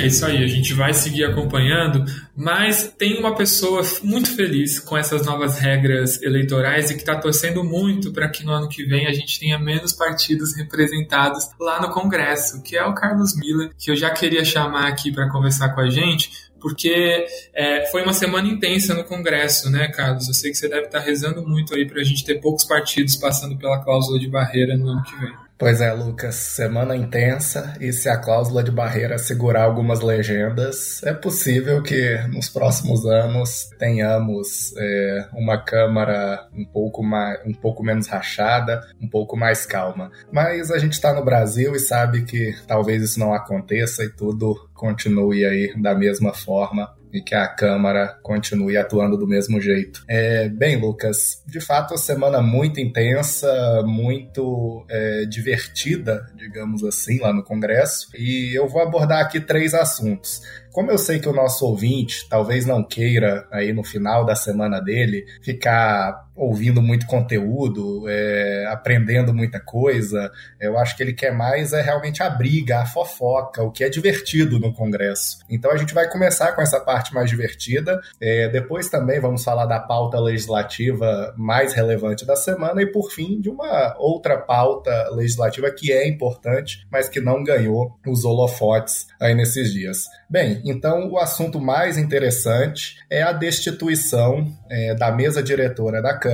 É isso aí, a gente vai seguir acompanhando, mas tem uma pessoa muito feliz com essas novas regras eleitorais e que está torcendo muito para que no ano que vem a gente tenha menos partidos representados lá no Congresso, que é o Carlos Miller, que eu já queria chamar aqui para conversar com a gente, porque é, foi uma semana intensa no Congresso, né, Carlos? Eu sei que você deve estar tá rezando muito aí para a gente ter poucos partidos passando pela cláusula de barreira no ano que vem. Pois é, Lucas, semana intensa e se a cláusula de barreira segurar algumas legendas, é possível que nos próximos anos tenhamos é, uma Câmara um pouco, mais, um pouco menos rachada, um pouco mais calma. Mas a gente está no Brasil e sabe que talvez isso não aconteça e tudo continue aí da mesma forma e que a Câmara continue atuando do mesmo jeito. É, bem, Lucas, de fato, a semana muito intensa, muito é, divertida, digamos assim, lá no Congresso, e eu vou abordar aqui três assuntos. Como eu sei que o nosso ouvinte talvez não queira, aí no final da semana dele, ficar ouvindo muito conteúdo, é, aprendendo muita coisa, eu acho que ele quer mais é realmente a briga, a fofoca, o que é divertido no Congresso. Então a gente vai começar com essa parte mais divertida, é, depois também vamos falar da pauta legislativa mais relevante da semana e, por fim, de uma outra pauta legislativa que é importante, mas que não ganhou os holofotes aí nesses dias. Bem, então o assunto mais interessante é a destituição é, da mesa diretora da Câmara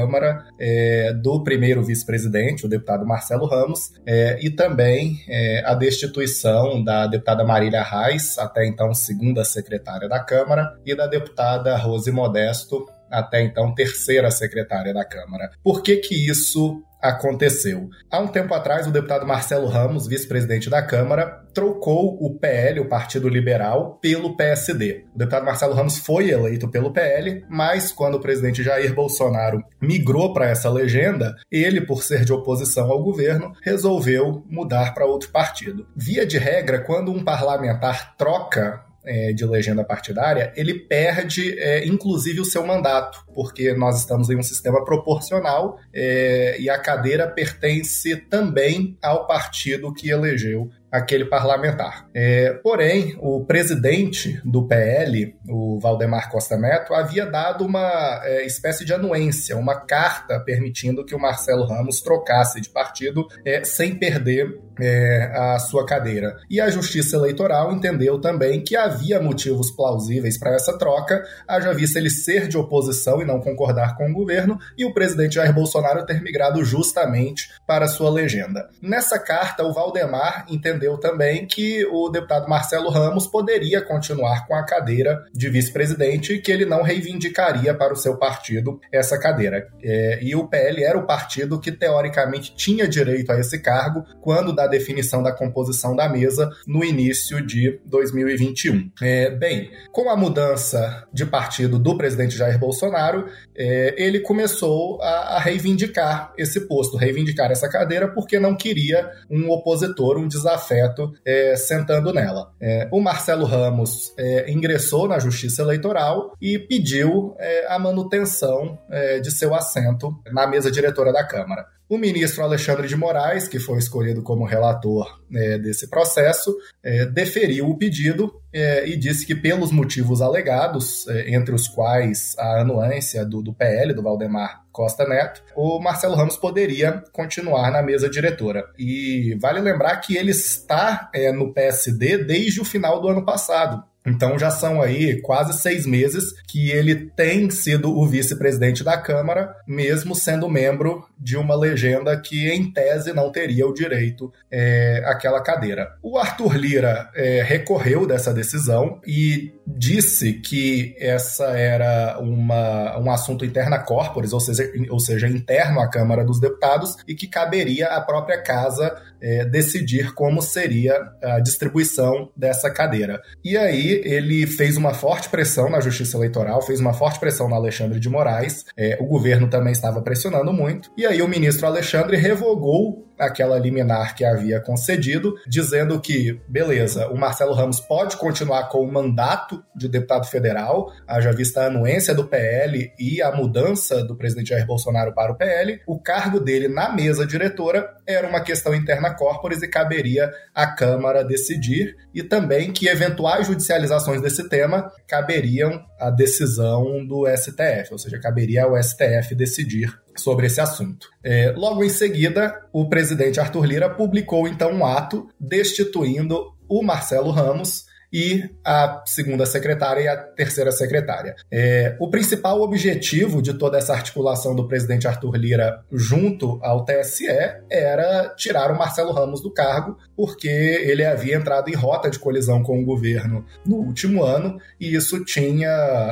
é, do primeiro vice-presidente, o deputado Marcelo Ramos, é, e também é, a destituição da deputada Marília Reis, até então segunda secretária da Câmara, e da deputada Rose Modesto, até então terceira secretária da Câmara. Por que que isso aconteceu. Há um tempo atrás, o deputado Marcelo Ramos, vice-presidente da Câmara, trocou o PL, o Partido Liberal, pelo PSD. O deputado Marcelo Ramos foi eleito pelo PL, mas quando o presidente Jair Bolsonaro migrou para essa legenda, ele, por ser de oposição ao governo, resolveu mudar para outro partido. Via de regra, quando um parlamentar troca é, de legenda partidária, ele perde, é, inclusive, o seu mandato, porque nós estamos em um sistema proporcional é, e a cadeira pertence também ao partido que elegeu aquele parlamentar. É, porém, o presidente do PL, o Valdemar Costa Neto, havia dado uma é, espécie de anuência, uma carta permitindo que o Marcelo Ramos trocasse de partido é, sem perder é, a sua cadeira. E a Justiça Eleitoral entendeu também que havia motivos plausíveis para essa troca, haja vista ele ser de oposição e não concordar com o governo, e o presidente Jair Bolsonaro ter migrado justamente para sua legenda. Nessa carta, o Valdemar entendeu também que o deputado Marcelo Ramos poderia continuar com a cadeira de vice-presidente e que ele não reivindicaria para o seu partido essa cadeira. É, e o PL era o partido que, teoricamente, tinha direito a esse cargo quando da definição da composição da mesa no início de 2021. É, bem, com a mudança de partido do presidente Jair Bolsonaro, é, ele começou a, a, reivindicar esse posto, reivindicar essa cadeira, porque não queria um opositor, um desafeto é, sentando nela. É, o Marcelo Ramos é, ingressou na Justiça Eleitoral e pediu é, a manutenção de seu assento na mesa diretora da Câmara. O ministro Alexandre de Moraes, que foi escolhido como relator é, desse processo, é, deferiu o pedido é, e disse que, pelos motivos alegados, é, entre os quais a anuência do, do PL, do Valdemar Costa Neto, o Marcelo Ramos poderia continuar na mesa diretora. E vale lembrar que ele está é, no PSD desde o final do ano passado. Então já são aí quase seis meses que ele tem sido o vice-presidente da Câmara, mesmo sendo membro de uma legenda que, em tese, não teria o direito é, àquela cadeira. O Arthur Lira é, recorreu dessa decisão e disse que essa era uma, um assunto interna corporis, ou seja, ou seja, interno à Câmara dos Deputados, e que caberia à própria casa é, decidir como seria a distribuição dessa cadeira. E aí ele fez uma forte pressão na Justiça Eleitoral, fez uma forte pressão no Alexandre de Moraes, é, o governo também estava pressionando muito, e aí o ministro Alexandre revogou aquela liminar que havia concedido, dizendo que, beleza, o Marcelo Ramos pode continuar com o mandato de deputado federal, haja vista a anuência do PL e a mudança do presidente Jair Bolsonaro para o PL, o cargo dele na mesa diretora era uma questão interna corporis e caberia à Câmara decidir, e também que eventuais judicializações desse tema caberiam à decisão do STF, ou seja, caberia ao STF decidir sobre esse assunto. É, logo em seguida, o presidente Arthur Lira publicou então um ato destituindo o Marcelo Ramos e a segunda secretária e a terceira secretária. É, o principal objetivo de toda essa articulação do presidente Arthur Lira junto ao TSE era tirar o Marcelo Ramos do cargo, porque ele havia entrado em rota de colisão com o governo no último ano e isso tinha.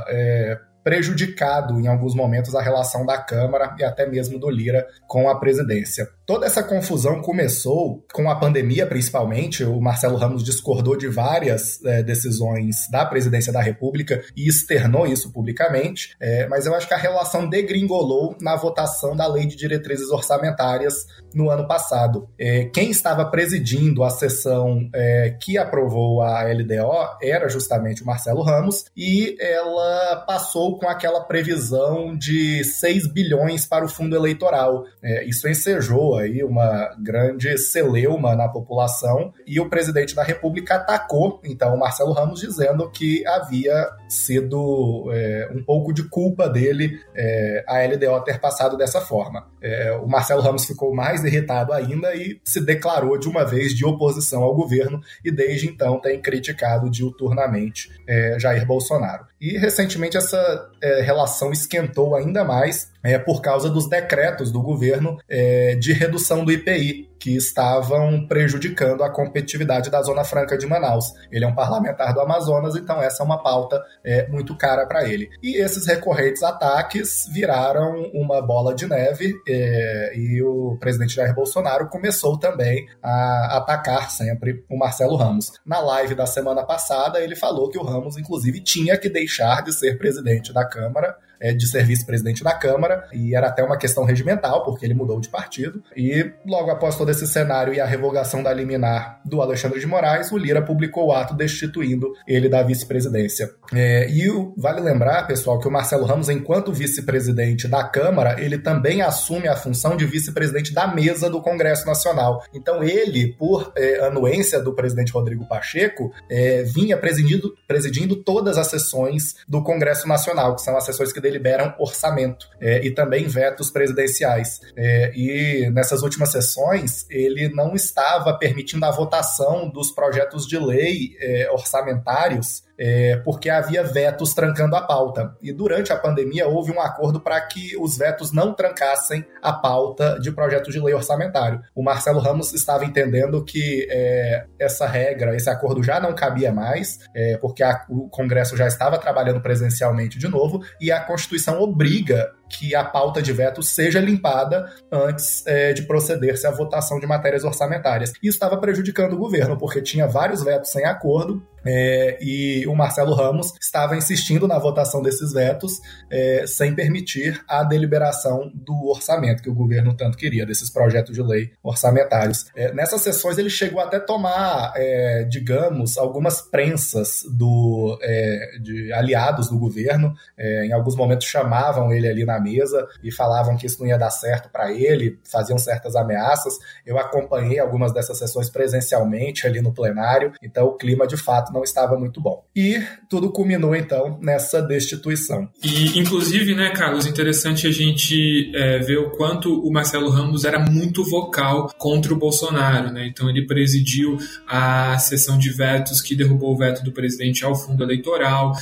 É, prejudicado em alguns momentos a relação da Câmara e até mesmo do Lira com a presidência. Toda essa confusão começou com a pandemia, principalmente. O Marcelo Ramos discordou de várias é, decisões da presidência da República e externou isso publicamente. É, mas eu acho que a relação degringolou na votação da Lei de Diretrizes Orçamentárias no ano passado. É, quem estava presidindo a sessão é, que aprovou a LDO era justamente o Marcelo Ramos e ela passou com aquela previsão de 6 bilhões para o fundo eleitoral. É, isso ensejou aí uma grande celeuma na população e o presidente da República atacou então o Marcelo Ramos dizendo que havia sido é, um pouco de culpa dele é, a LDO ter passado dessa forma. É, o Marcelo Ramos ficou mais irritado ainda e se declarou de uma vez de oposição ao governo e desde então tem criticado diuturnamente é, Jair Bolsonaro. E recentemente essa é, relação esquentou ainda mais é, por causa dos decretos do governo é, de redução do IPI, que estavam prejudicando a competitividade da Zona Franca de Manaus. Ele é um parlamentar do Amazonas, então essa é uma pauta é, muito cara para ele. E esses recorrentes ataques viraram uma bola de neve é, e o presidente Jair Bolsonaro começou também a atacar sempre o Marcelo Ramos. Na live da semana passada, ele falou que o Ramos, inclusive, tinha que deixar de ser presidente da Câmara de ser vice-presidente da Câmara, e era até uma questão regimental, porque ele mudou de partido. E logo após todo esse cenário e a revogação da liminar do Alexandre de Moraes, o Lira publicou o ato destituindo ele da vice-presidência. É, e vale lembrar, pessoal, que o Marcelo Ramos, enquanto vice-presidente da Câmara, ele também assume a função de vice-presidente da mesa do Congresso Nacional. Então, ele, por é, anuência do presidente Rodrigo Pacheco, é, vinha presidindo, presidindo todas as sessões do Congresso Nacional, que são as sessões que deliberam orçamento é, e também vetos presidenciais. É, e nessas últimas sessões, ele não estava permitindo a votação dos projetos de lei é, orçamentários é, porque havia vetos trancando a pauta. E durante a pandemia houve um acordo para que os vetos não trancassem a pauta de projetos de lei orçamentário. O Marcelo Ramos estava entendendo que é, essa regra, esse acordo já não cabia mais, é, porque a, o Congresso já estava trabalhando presencialmente de novo e a Constituição obriga que a pauta de veto seja limpada antes é, de proceder-se à votação de matérias orçamentárias. Isso estava prejudicando o governo, porque tinha vários vetos sem acordo é, e o Marcelo Ramos estava insistindo na votação desses vetos é, sem permitir a deliberação do orçamento que o governo tanto queria, desses projetos de lei orçamentários. É, nessas sessões ele chegou até tomar, é, digamos, algumas prensas do, é, de aliados do governo. É, em alguns momentos chamavam ele ali na mesa e falavam que isso não ia dar certo para ele, faziam certas ameaças. Eu acompanhei algumas dessas sessões presencialmente ali no plenário, então o clima de fato não estava muito bom. E tudo culminou então nessa destituição. E inclusive, né, Carlos, interessante a gente é, ver o quanto o Marcelo Ramos era muito vocal contra o Bolsonaro, né? Então ele presidiu a sessão de vetos que derrubou o veto do presidente ao fundo eleitoral.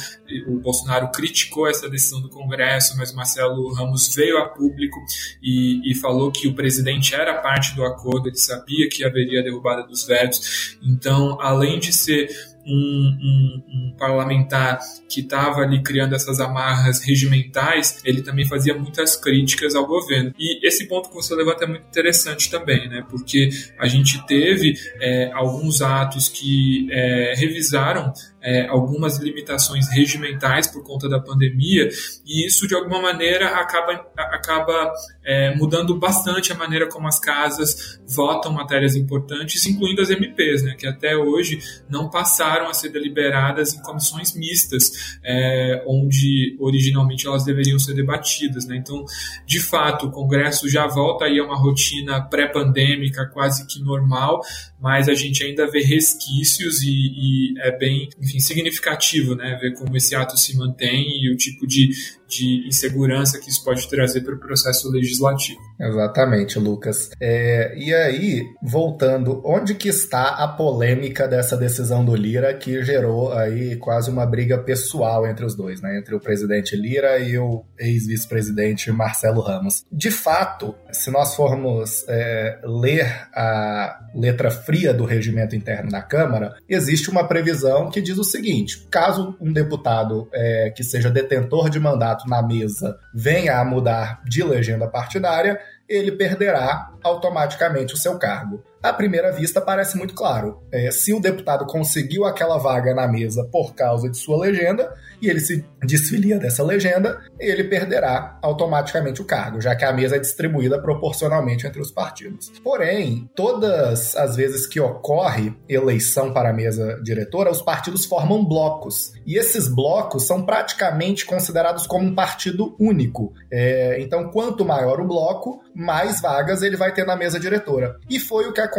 O Bolsonaro criticou essa decisão do Congresso, mas o Marcelo Ramos veio a público e, e, falou que o presidente era parte do acordo, ele sabia que haveria a derrubada dos vetos. Então, além de ser um, um, um parlamentar que estava ali criando essas amarras regimentais, ele também fazia muitas críticas ao governo. E esse ponto que você levanta é muito interessante também, né? Porque a gente teve é, alguns atos que é, revisaram é, algumas limitações regimentais por conta da pandemia, e isso de alguma maneira acaba, acaba é, mudando bastante a maneira como as casas votam matérias importantes, incluindo as MPs, né, que até hoje não passaram a ser deliberadas em comissões mistas, é, onde originalmente elas deveriam ser debatidas. Né? Então, de fato, o Congresso já volta aí a uma rotina pré-pandêmica quase que normal, mas a gente ainda vê resquícios e, e é bem, significativo, né, ver como esse ato se mantém e o tipo de, de insegurança que isso pode trazer para o processo legislativo. Exatamente, Lucas. É, e aí, voltando, onde que está a polêmica dessa decisão do Lira que gerou aí quase uma briga pessoal entre os dois, né? Entre o presidente Lira e o ex-vice-presidente Marcelo Ramos. De fato, se nós formos é, ler a letra fria do regimento interno da Câmara, existe uma previsão que diz o seguinte: caso um deputado é, que seja detentor de mandato na mesa venha a mudar de legenda partidária, ele perderá automaticamente o seu cargo. À primeira vista, parece muito claro. É, se o deputado conseguiu aquela vaga na mesa por causa de sua legenda, e ele se desfilia dessa legenda, ele perderá automaticamente o cargo, já que a mesa é distribuída proporcionalmente entre os partidos. Porém, todas as vezes que ocorre eleição para a mesa diretora, os partidos formam blocos. E esses blocos são praticamente considerados como um partido único. É, então, quanto maior o bloco, mais vagas ele vai ter na mesa diretora. E foi o que aconteceu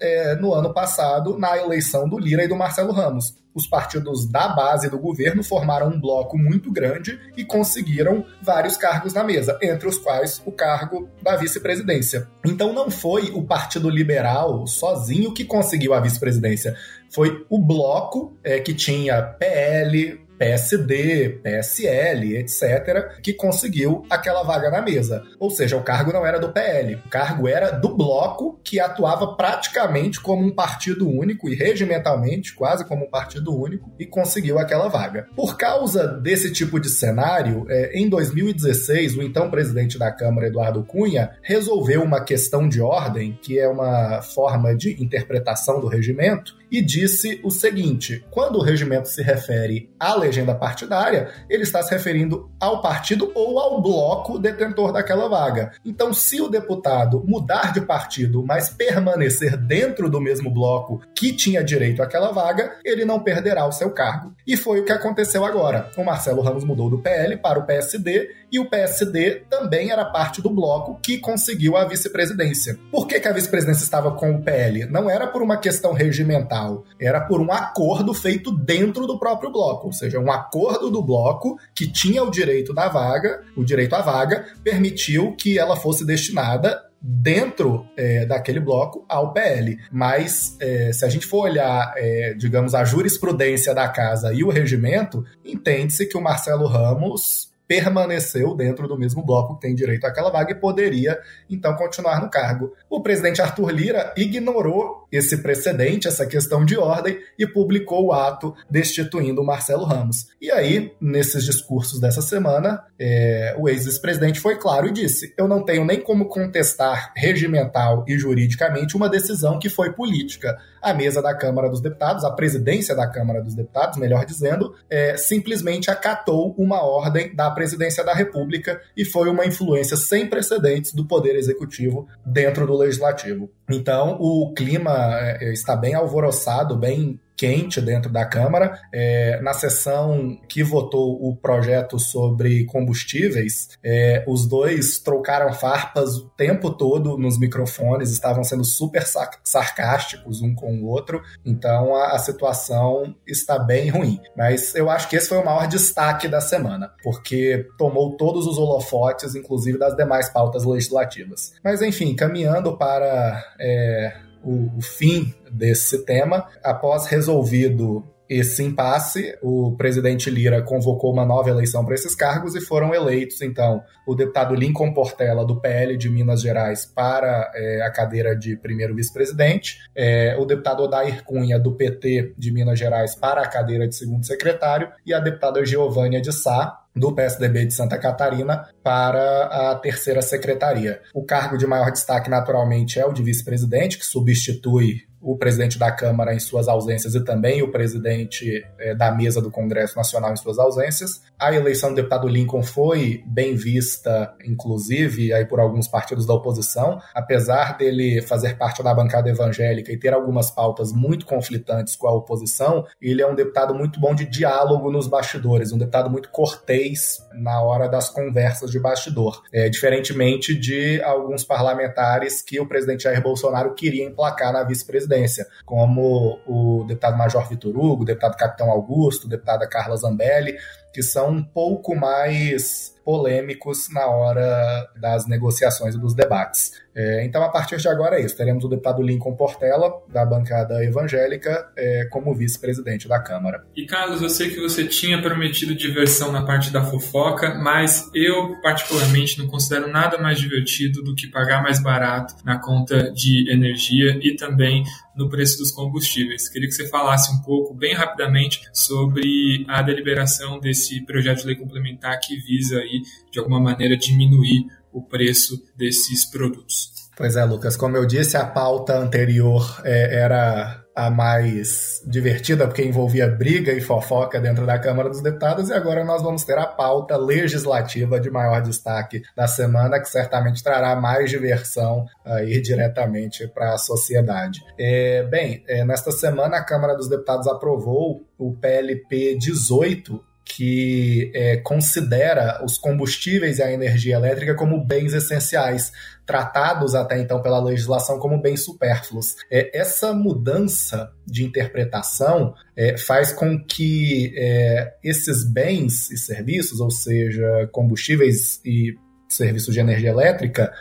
é, no ano passado na eleição do Lira e do Marcelo Ramos os partidos da base do governo formaram um bloco muito grande e conseguiram vários cargos na mesa, entre os quais o cargo da vice-presidência. Então não foi o Partido Liberal sozinho que conseguiu a vice-presidência, foi o bloco é, que tinha PL, PSD, PSL, etc., que conseguiu aquela vaga na mesa. Ou seja, o cargo não era do PL, o cargo era do bloco que atuava praticamente como um partido único e regimentalmente quase como um partido único e conseguiu aquela vaga. Por causa desse tipo de cenário, é, em 2016, o então presidente da Câmara, Eduardo Cunha, resolveu uma questão de ordem, que é uma forma de interpretação do regimento, e disse o seguinte: quando o regimento se refere à legenda partidária, ele está se referindo ao partido ou ao bloco detentor daquela vaga. Então, se o deputado mudar de partido, mas permanecer dentro do mesmo bloco que tinha direito àquela vaga, ele não perderá o seu cargo. E foi o que aconteceu agora. O Marcelo Ramos mudou do PL para o PSD e o PSD também era parte do bloco que conseguiu a vice-presidência. Por que, que a vice-presidência estava com o PL? Não era por uma questão regimental, era por um acordo feito dentro do próprio bloco, ou seja, um acordo do bloco que tinha o direito da vaga, o direito à vaga, permitiu que ela fosse destinada dentro é, daquele bloco ao PL. Mas é, se a gente for olhar, é, digamos, a jurisprudência da casa e o regimento, entende-se que o Marcelo Ramos permaneceu dentro do mesmo bloco que tem direito àquela vaga e poderia então continuar no cargo. O presidente Arthur Lira ignorou esse precedente, essa questão de ordem e publicou o ato destituindo Marcelo Ramos. E aí, nesses discursos dessa semana, é, o ex-presidente foi claro e disse: Eu não tenho nem como contestar regimental e juridicamente uma decisão que foi política. A mesa da Câmara dos Deputados, a presidência da Câmara dos Deputados, melhor dizendo, é, simplesmente acatou uma ordem da presidência da República e foi uma influência sem precedentes do Poder Executivo dentro do Legislativo. Então, o clima está bem alvoroçado, bem quente dentro da Câmara. É, na sessão que votou o projeto sobre combustíveis, é, os dois trocaram farpas o tempo todo nos microfones, estavam sendo super sarcásticos um com o outro, então a, a situação está bem ruim. Mas eu acho que esse foi o maior destaque da semana, porque tomou todos os holofotes, inclusive das demais pautas legislativas. Mas enfim, caminhando para é, o, o fim desse tema. Após resolvido esse impasse, o presidente Lira convocou uma nova eleição para esses cargos e foram eleitos, então, o deputado Lincoln Portela, do PL de Minas Gerais, para é, a cadeira de primeiro vice-presidente, é, o deputado Odair Cunha, do PT de Minas Gerais, para a cadeira de segundo secretário, e a deputada Giovânia de Sá, do PSDB de Santa Catarina para a terceira secretaria. O cargo de maior destaque, naturalmente, é o de vice-presidente, que substitui o presidente da Câmara em suas ausências e também o presidente é, da mesa do Congresso Nacional em suas ausências. A eleição do deputado Lincoln foi bem vista, inclusive, aí por alguns partidos da oposição, apesar dele fazer parte da bancada evangélica e ter algumas pautas muito conflitantes com a oposição, ele é um deputado muito bom de diálogo nos bastidores, um deputado muito cortês na hora das conversas de bastidor, é, diferentemente de alguns parlamentares que o presidente Jair Bolsonaro queria emplacar na vice-presidência como o deputado Major Vitor Hugo, o deputado Capitão Augusto, deputada Carla Zambelli, que são um pouco mais polêmicos na hora das negociações e dos debates. É, então, a partir de agora é isso. Teremos o deputado Lincoln Portela, da bancada evangélica, é, como vice-presidente da Câmara. E, Carlos, eu sei que você tinha prometido diversão na parte da fofoca, mas eu, particularmente, não considero nada mais divertido do que pagar mais barato na conta de energia e também no preço dos combustíveis. Queria que você falasse um pouco, bem rapidamente, sobre a deliberação desse projeto de lei complementar que visa aí, de alguma maneira, diminuir o preço desses produtos. Pois é, Lucas, como eu disse, a pauta anterior é, era a mais divertida, porque envolvia briga e fofoca dentro da Câmara dos Deputados, e agora nós vamos ter a pauta legislativa de maior destaque da semana, que certamente trará mais diversão aí diretamente para a sociedade. É, bem, é, nesta semana a Câmara dos Deputados aprovou o PLP 18, que é, considera os combustíveis e a energia elétrica como bens essenciais, tratados até então pela legislação como bens supérfluos. É, essa mudança de interpretação é, faz com que é, esses bens e serviços, ou seja, combustíveis e serviços de energia elétrica,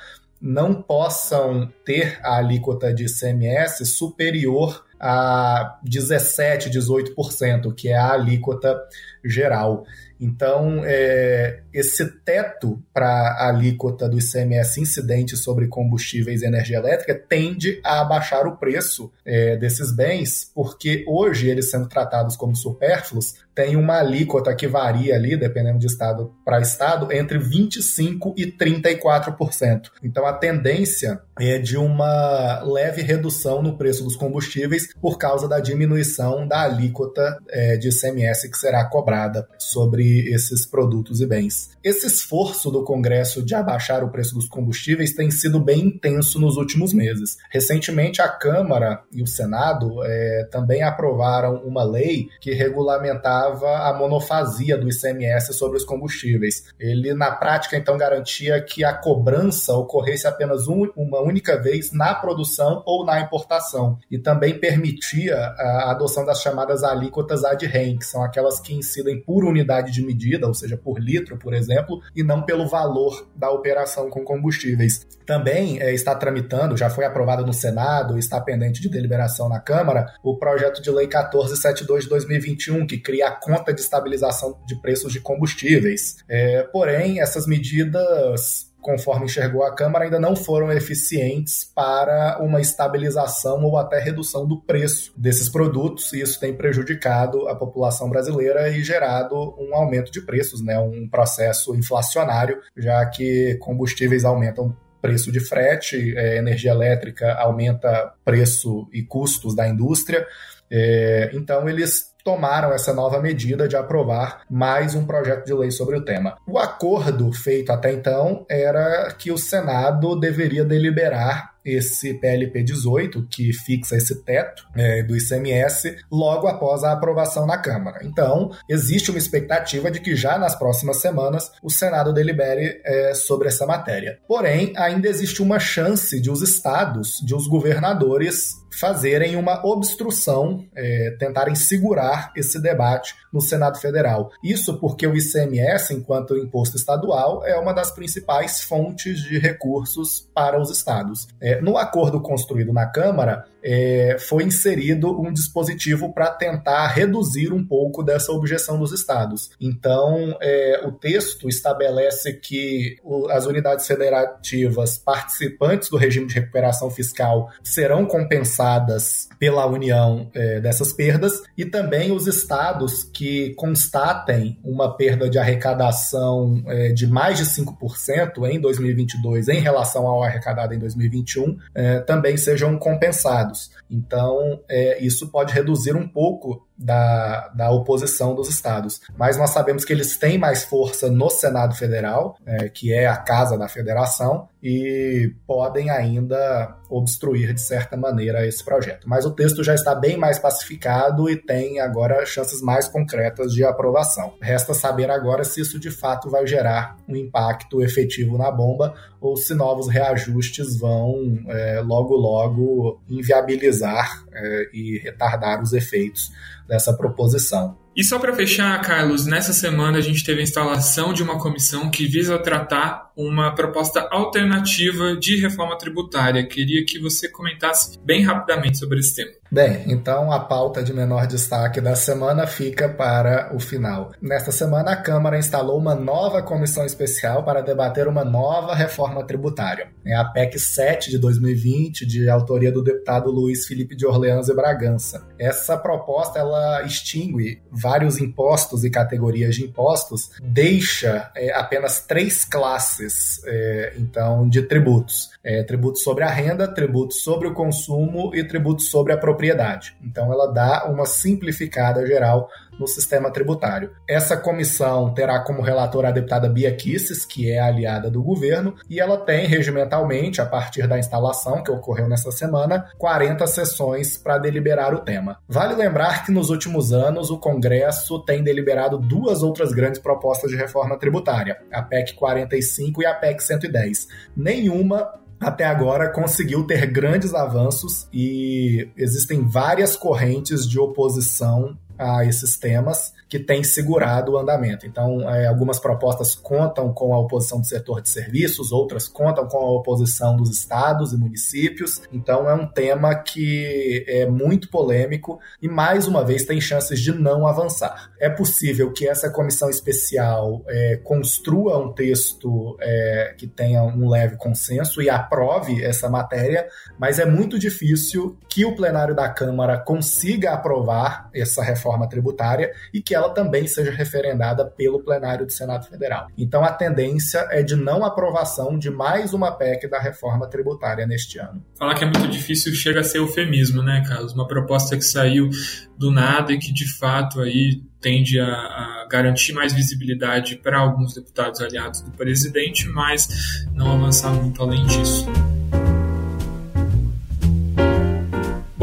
não possam ter a alíquota de ICMS superior a 17, 18%, que é a alíquota geral. Então, é, esse teto para a alíquota do ICMS incidente sobre combustíveis e energia elétrica tende a abaixar o preço é, desses bens, porque hoje eles sendo tratados como supérfluos, tem uma alíquota que varia ali, dependendo de estado para estado, entre 25% e 34%. Então, a tendência é de uma leve redução no preço dos combustíveis por causa da diminuição da alíquota é, de ICMS que será cobrada sobre esses produtos e bens. Esse esforço do Congresso de abaixar o preço dos combustíveis tem sido bem intenso nos últimos meses. Recentemente, a Câmara e o Senado é, também aprovaram uma lei que regulamentava a monofasia do ICMS sobre os combustíveis. Ele, na prática, então, garantia que a cobrança ocorresse apenas um, uma única vez na produção ou na importação, e também permitia a adoção das chamadas alíquotas ad rem, que são aquelas que incidem por unidade de medida, ou seja, por litro, por exemplo, e não pelo valor da operação com combustíveis. Também é, está tramitando, já foi aprovado no Senado, está pendente de deliberação na Câmara, o projeto de lei 1472 de 2021, que cria a conta de estabilização de preços de combustíveis. É, porém, essas medidas conforme enxergou a Câmara, ainda não foram eficientes para uma estabilização ou até redução do preço desses produtos, e isso tem prejudicado a população brasileira e gerado um aumento de preços, né, um processo inflacionário, já que combustíveis aumentam preço de frete, é, energia elétrica aumenta preço e custos da indústria. É, então, eles tomaram essa nova medida de aprovar mais um projeto de lei sobre o tema. O acordo feito até então era que o Senado deveria deliberar esse PLP 18, que fixa esse teto é, do ICMS, logo após a aprovação na Câmara. Então, existe uma expectativa de que já nas próximas semanas o Senado delibere é, sobre essa matéria. Porém, ainda existe uma chance de os estados, de os governadores fazerem uma obstrução, é, tentarem segurar esse debate no Senado Federal. Isso porque o ICMS, enquanto imposto estadual, é uma das principais fontes de recursos para os estados. É, no acordo construído na Câmara, é, foi inserido um dispositivo para tentar reduzir um pouco dessa objeção dos estados. Então, é, o texto estabelece que o, as unidades federativas participantes do regime de recuperação fiscal serão compensadas pela União é, dessas perdas e também os estados que constatem uma perda de arrecadação é, de mais de 5% em 2022 em relação ao arrecadado em 2021 é, também sejam compensados. Então, é, isso pode reduzir um pouco da, da oposição dos estados. Mas nós sabemos que eles têm mais força no Senado Federal, é, que é a casa da federação, e podem ainda obstruir de certa maneira esse projeto. Mas o texto já está bem mais pacificado e tem agora chances mais concretas de aprovação. Resta saber agora se isso de fato vai gerar um impacto efetivo na bomba ou se novos reajustes vão é, logo logo inviabilizar é, e retardar os efeitos dessa proposição. E só para fechar, Carlos, nessa semana a gente teve a instalação de uma comissão que visa tratar uma proposta alternativa de reforma tributária. Queria que você comentasse bem rapidamente sobre esse tema. Bem, então a pauta de menor destaque da semana fica para o final. Nesta semana, a Câmara instalou uma nova comissão especial para debater uma nova reforma tributária. É a PEC 7 de 2020, de autoria do deputado Luiz Felipe de Orleans e Bragança. Essa proposta ela extingue vários impostos e categorias de impostos, deixa é, apenas três classes é, então de tributos: é, tributos sobre a renda, tributos sobre o consumo e tributos sobre a propriedade. Então, ela dá uma simplificada geral no sistema tributário. Essa comissão terá como relatora a deputada Bia Kisses, que é aliada do governo, e ela tem regimentalmente, a partir da instalação que ocorreu nessa semana, 40 sessões para deliberar o tema. Vale lembrar que nos últimos anos o Congresso tem deliberado duas outras grandes propostas de reforma tributária, a PEC 45 e a PEC 110. Nenhuma até agora conseguiu ter grandes avanços e existem várias correntes de oposição a esses temas que têm segurado o andamento. Então, é, algumas propostas contam com a oposição do setor de serviços, outras contam com a oposição dos estados e municípios. Então, é um tema que é muito polêmico e, mais uma vez, tem chances de não avançar. É possível que essa comissão especial é, construa um texto é, que tenha um leve consenso e aprove essa matéria, mas é muito difícil que o plenário da Câmara consiga aprovar essa reforma reforma tributária e que ela também seja referendada pelo plenário do Senado Federal. Então, a tendência é de não aprovação de mais uma PEC da reforma tributária neste ano. Falar que é muito difícil chega a ser eufemismo, né, Carlos? Uma proposta que saiu do nada e que, de fato, aí tende a, a garantir mais visibilidade para alguns deputados aliados do presidente, mas não avançar muito além disso.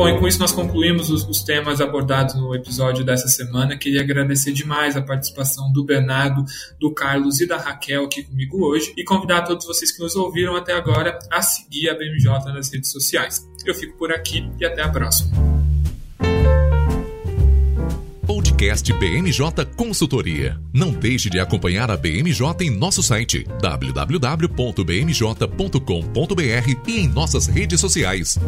Bom, e com isso nós concluímos os, os, temas abordados no episódio dessa semana. Queria agradecer demais a participação do Bernardo, do Carlos e da Raquel aqui comigo hoje e convidar todos vocês que nos ouviram até agora a seguir a BMJ nas redes sociais. Eu fico por aqui e até a próxima. Podcast BMJ Consultoria. Não deixe de acompanhar a BMJ em nosso site www.bmj.com.br e em nossas redes sociais.